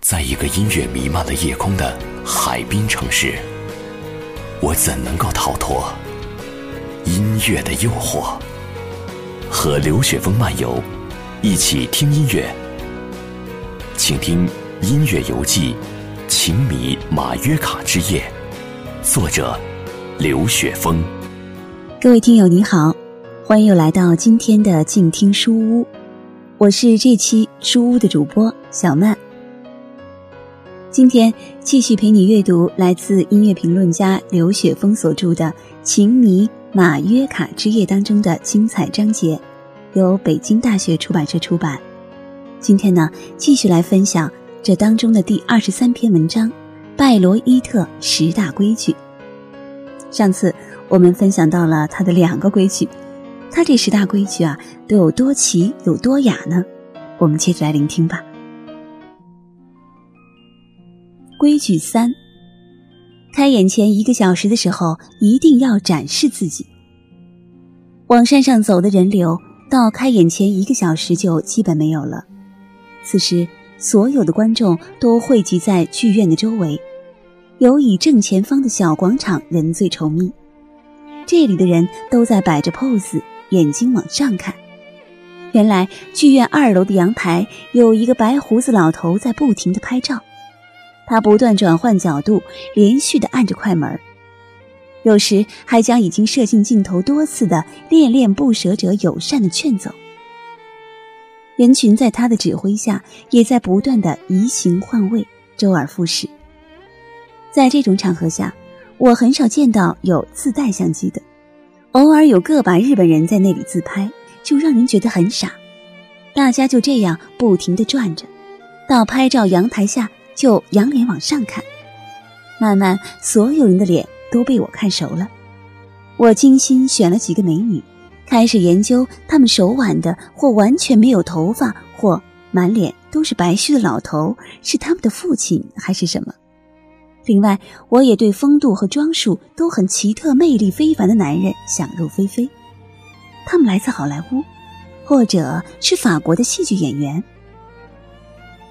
在一个音乐弥漫了夜空的海滨城市，我怎能够逃脱音乐的诱惑？和刘雪峰漫游，一起听音乐，请听《音乐游记》，情迷马约卡之夜，作者刘雪峰。各位听友你好，欢迎又来到今天的静听书屋，我是这期书屋的主播小曼。今天继续陪你阅读来自音乐评论家刘雪峰所著的《情迷马约卡之夜》当中的精彩章节，由北京大学出版社出版。今天呢，继续来分享这当中的第二十三篇文章《拜罗伊特十大规矩》。上次我们分享到了他的两个规矩，他这十大规矩啊，都有多奇有多雅呢？我们接着来聆听吧。规矩三：开演前一个小时的时候，一定要展示自己。往山上走的人流，到开演前一个小时就基本没有了。此时，所有的观众都汇集在剧院的周围，有以正前方的小广场人最稠密。这里的人都在摆着 pose，眼睛往上看。原来，剧院二楼的阳台有一个白胡子老头在不停的拍照。他不断转换角度，连续的按着快门有时还将已经射进镜头多次的恋恋不舍者友善的劝走。人群在他的指挥下，也在不断的移形换位，周而复始。在这种场合下，我很少见到有自带相机的，偶尔有个把日本人在那里自拍，就让人觉得很傻。大家就这样不停的转着，到拍照阳台下。就仰脸往上看，慢慢所有人的脸都被我看熟了。我精心选了几个美女，开始研究她们手腕的或完全没有头发或满脸都是白须的老头是他们的父亲还是什么。另外，我也对风度和装束都很奇特、魅力非凡的男人想入非非。他们来自好莱坞，或者是法国的戏剧演员。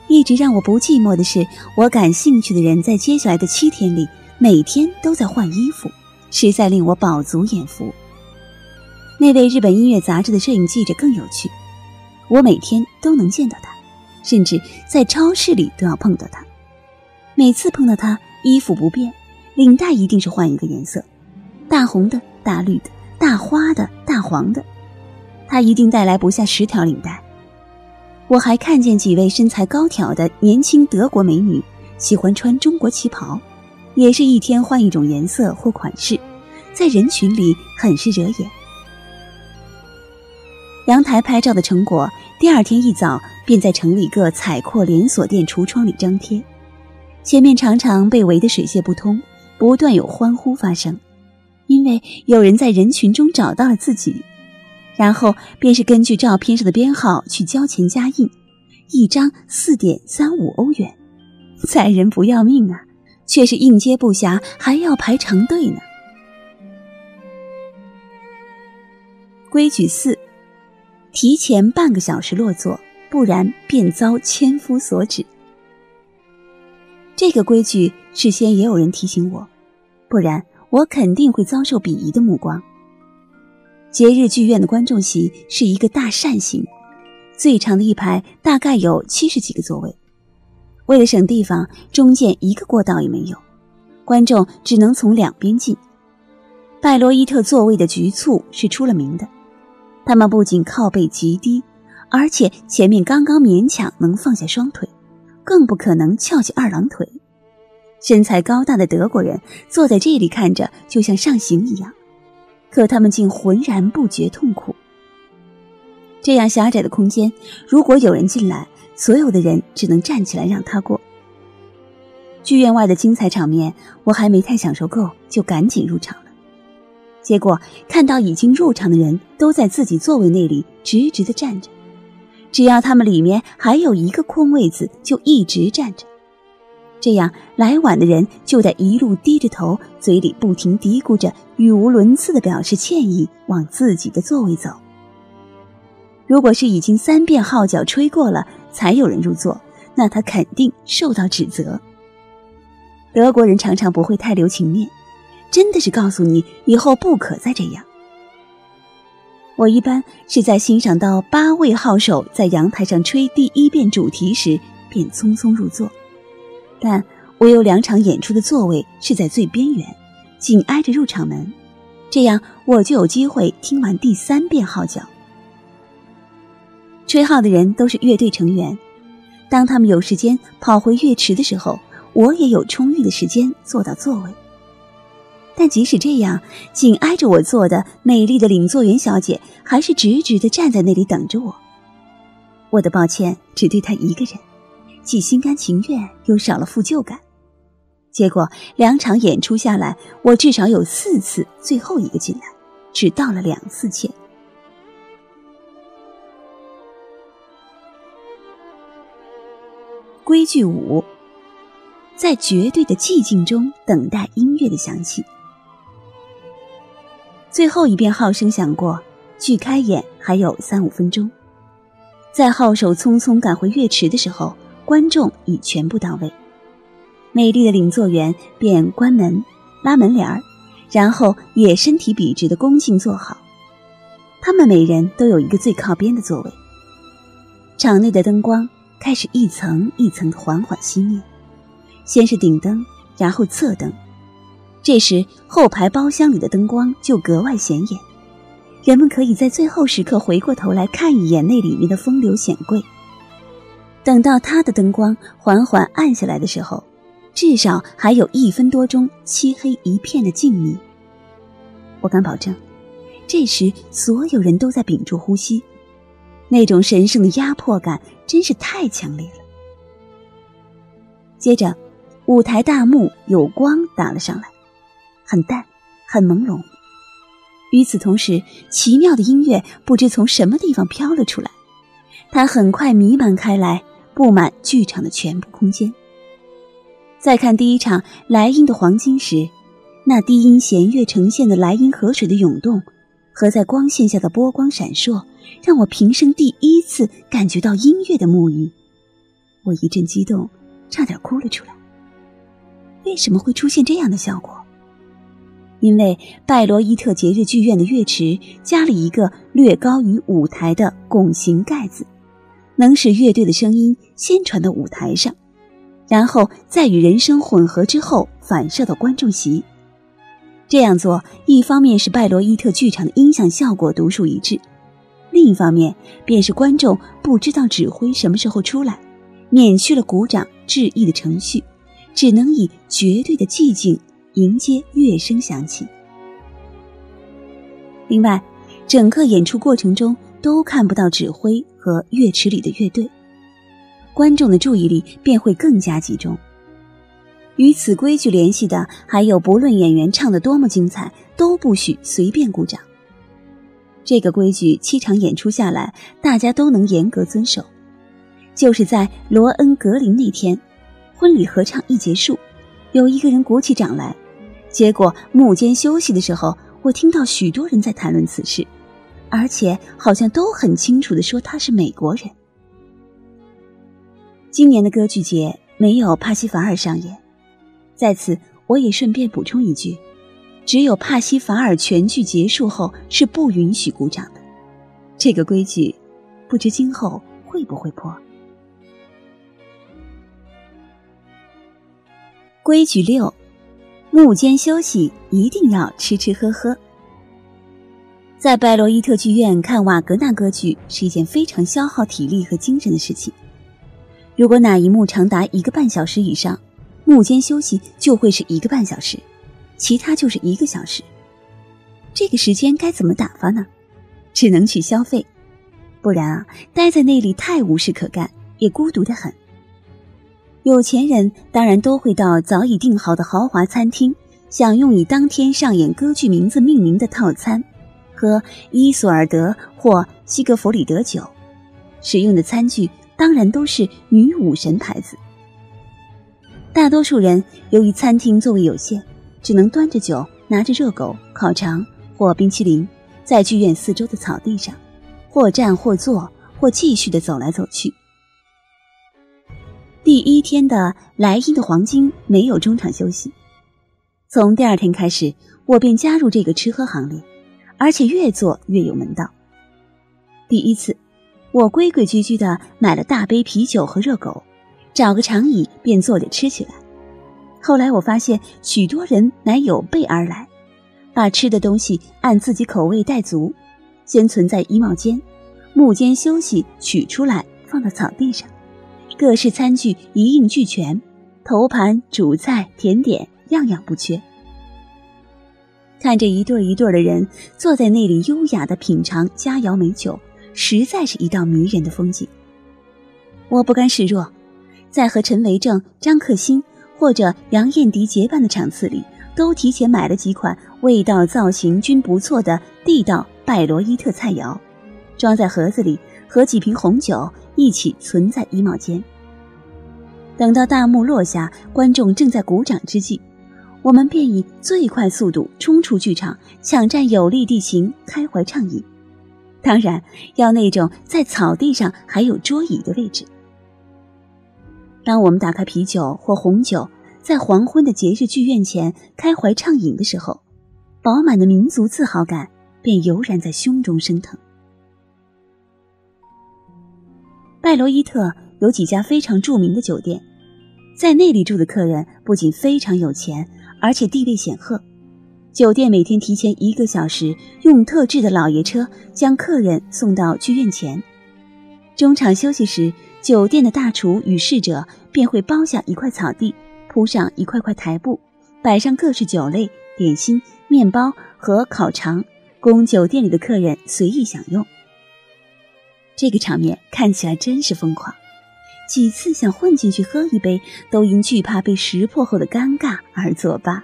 一直让我不寂寞的是，我感兴趣的人在接下来的七天里，每天都在换衣服，实在令我饱足眼福。那位日本音乐杂志的摄影记者更有趣，我每天都能见到他，甚至在超市里都要碰到他。每次碰到他，衣服不变，领带一定是换一个颜色，大红的、大绿的、大花的、大黄的，他一定带来不下十条领带。我还看见几位身材高挑的年轻德国美女，喜欢穿中国旗袍，也是一天换一种颜色或款式，在人群里很是惹眼。阳台拍照的成果，第二天一早便在城里各采阔连锁店橱窗里张贴，前面常常被围得水泄不通，不断有欢呼发生，因为有人在人群中找到了自己。然后便是根据照片上的编号去交钱加印，一张四点三五欧元，载人不要命啊，却是应接不暇，还要排长队呢。规矩四：提前半个小时落座，不然便遭千夫所指。这个规矩事先也有人提醒我，不然我肯定会遭受鄙夷的目光。节日剧院的观众席是一个大扇形，最长的一排大概有七十几个座位。为了省地方，中间一个过道也没有，观众只能从两边进。拜罗伊特座位的局促是出了名的，他们不仅靠背极低，而且前面刚刚勉强能放下双腿，更不可能翘起二郎腿。身材高大的德国人坐在这里看着，就像上刑一样。可他们竟浑然不觉痛苦。这样狭窄的空间，如果有人进来，所有的人只能站起来让他过。剧院外的精彩场面，我还没太享受够，就赶紧入场了。结果看到已经入场的人都在自己座位那里直直的站着，只要他们里面还有一个空位子，就一直站着。这样来晚的人就得一路低着头，嘴里不停嘀咕着，语无伦次的表示歉意，往自己的座位走。如果是已经三遍号角吹过了才有人入座，那他肯定受到指责。德国人常常不会太留情面，真的是告诉你以后不可再这样。我一般是在欣赏到八位号手在阳台上吹第一遍主题时，便匆匆入座。但我有两场演出的座位是在最边缘，紧挨着入场门，这样我就有机会听完第三遍号角。吹号的人都是乐队成员，当他们有时间跑回乐池的时候。我也有充裕的时间坐到座位，但即使这样，紧挨着我坐的美丽的领座员小姐还是直直的站在那里等着我。我的抱歉只对她一个人，既心甘情愿又少了负疚感。结果两场演出下来，我至少有四次最后一个进来，只道了两次歉。规矩五。在绝对的寂静中等待音乐的响起。最后一遍号声响过，距开演还有三五分钟。在号手匆匆赶回乐池的时候，观众已全部到位。美丽的领座员便关门、拉门帘儿，然后也身体笔直的恭敬坐好。他们每人都有一个最靠边的座位。场内的灯光开始一层一层的缓缓熄灭。先是顶灯，然后侧灯，这时后排包厢里的灯光就格外显眼，人们可以在最后时刻回过头来看一眼那里面的风流显贵。等到他的灯光缓缓暗下来的时候，至少还有一分多钟漆黑一片的静谧。我敢保证，这时所有人都在屏住呼吸，那种神圣的压迫感真是太强烈了。接着。舞台大幕有光打了上来，很淡，很朦胧。与此同时，奇妙的音乐不知从什么地方飘了出来，它很快弥漫开来，布满剧场的全部空间。在看第一场莱茵的黄金时，那低音弦乐呈现的莱茵河水的涌动，和在光线下的波光闪烁，让我平生第一次感觉到音乐的沐浴。我一阵激动，差点哭了出来。为什么会出现这样的效果？因为拜罗伊特节日剧院的乐池加了一个略高于舞台的拱形盖子，能使乐队的声音先传到舞台上，然后再与人声混合之后反射到观众席。这样做，一方面是拜罗伊特剧场的音响效果独树一帜，另一方面便是观众不知道指挥什么时候出来，免去了鼓掌致意的程序。只能以绝对的寂静迎接乐声响起。另外，整个演出过程中都看不到指挥和乐池里的乐队，观众的注意力便会更加集中。与此规矩联系的还有，不论演员唱的多么精彩，都不许随便鼓掌。这个规矩七场演出下来，大家都能严格遵守。就是在罗恩格林那天。婚礼合唱一结束，有一个人鼓起掌来，结果幕间休息的时候，我听到许多人在谈论此事，而且好像都很清楚的说他是美国人。今年的歌剧节没有帕西法尔上演，在此我也顺便补充一句：只有帕西法尔全剧结束后是不允许鼓掌的。这个规矩，不知今后会不会破。规矩六：幕间休息一定要吃吃喝喝。在拜罗伊特剧院看瓦格纳歌剧是一件非常消耗体力和精神的事情。如果哪一幕长达一个半小时以上，幕间休息就会是一个半小时，其他就是一个小时。这个时间该怎么打发呢？只能去消费，不然啊，待在那里太无事可干，也孤独的很。有钱人当然都会到早已订好的豪华餐厅，享用以当天上演歌剧名字命名的套餐，喝伊索尔德或西格弗里德酒，使用的餐具当然都是女武神牌子。大多数人由于餐厅座位有限，只能端着酒，拿着热狗、烤肠或冰淇淋，在剧院四周的草地上，或站或坐或继续的走来走去。第一天的莱茵的黄金没有中场休息，从第二天开始，我便加入这个吃喝行列，而且越做越有门道。第一次，我规规矩矩的买了大杯啤酒和热狗，找个长椅便坐着吃起来。后来我发现许多人乃有备而来，把吃的东西按自己口味带足，先存在衣帽间，幕间休息取出来放到草地上。各式餐具一应俱全，头盘、主菜、甜点样样不缺。看着一对一对的人坐在那里优雅的品尝佳肴美酒，实在是一道迷人的风景。我不甘示弱，在和陈维正、张克新或者杨艳迪结伴的场次里，都提前买了几款味道、造型均不错的地道拜罗伊特菜肴，装在盒子里，和几瓶红酒。一起存在衣帽间。等到大幕落下，观众正在鼓掌之际，我们便以最快速度冲出剧场，抢占有利地形，开怀畅饮。当然，要那种在草地上还有桌椅的位置。当我们打开啤酒或红酒，在黄昏的节日剧院前开怀畅饮的时候，饱满的民族自豪感便油然在胸中升腾。拜罗伊特有几家非常著名的酒店，在那里住的客人不仅非常有钱，而且地位显赫。酒店每天提前一个小时，用特制的老爷车将客人送到剧院前。中场休息时，酒店的大厨与侍者便会包下一块草地，铺上一块块台布，摆上各式酒类、点心、面包和烤肠，供酒店里的客人随意享用。这个场面看起来真是疯狂，几次想混进去喝一杯，都因惧怕被识破后的尴尬而作罢。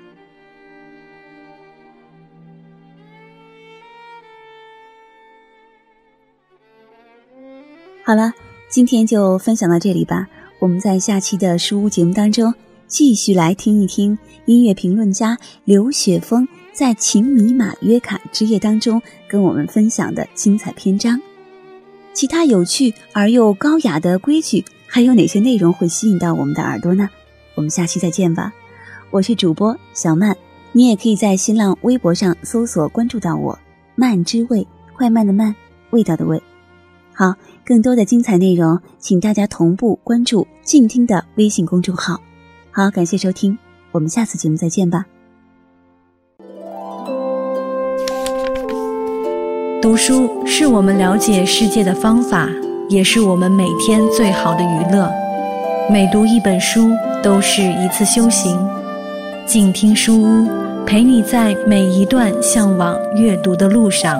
好了，今天就分享到这里吧。我们在下期的书屋节目当中，继续来听一听音乐评论家刘雪峰在《情迷马约卡之夜》当中跟我们分享的精彩篇章。其他有趣而又高雅的规矩，还有哪些内容会吸引到我们的耳朵呢？我们下期再见吧！我是主播小曼，你也可以在新浪微博上搜索关注到我“慢之味”，快慢的慢，味道的味。好，更多的精彩内容，请大家同步关注静听的微信公众号。好，感谢收听，我们下次节目再见吧。读书是我们了解世界的方法，也是我们每天最好的娱乐。每读一本书，都是一次修行。静听书屋，陪你在每一段向往阅读的路上。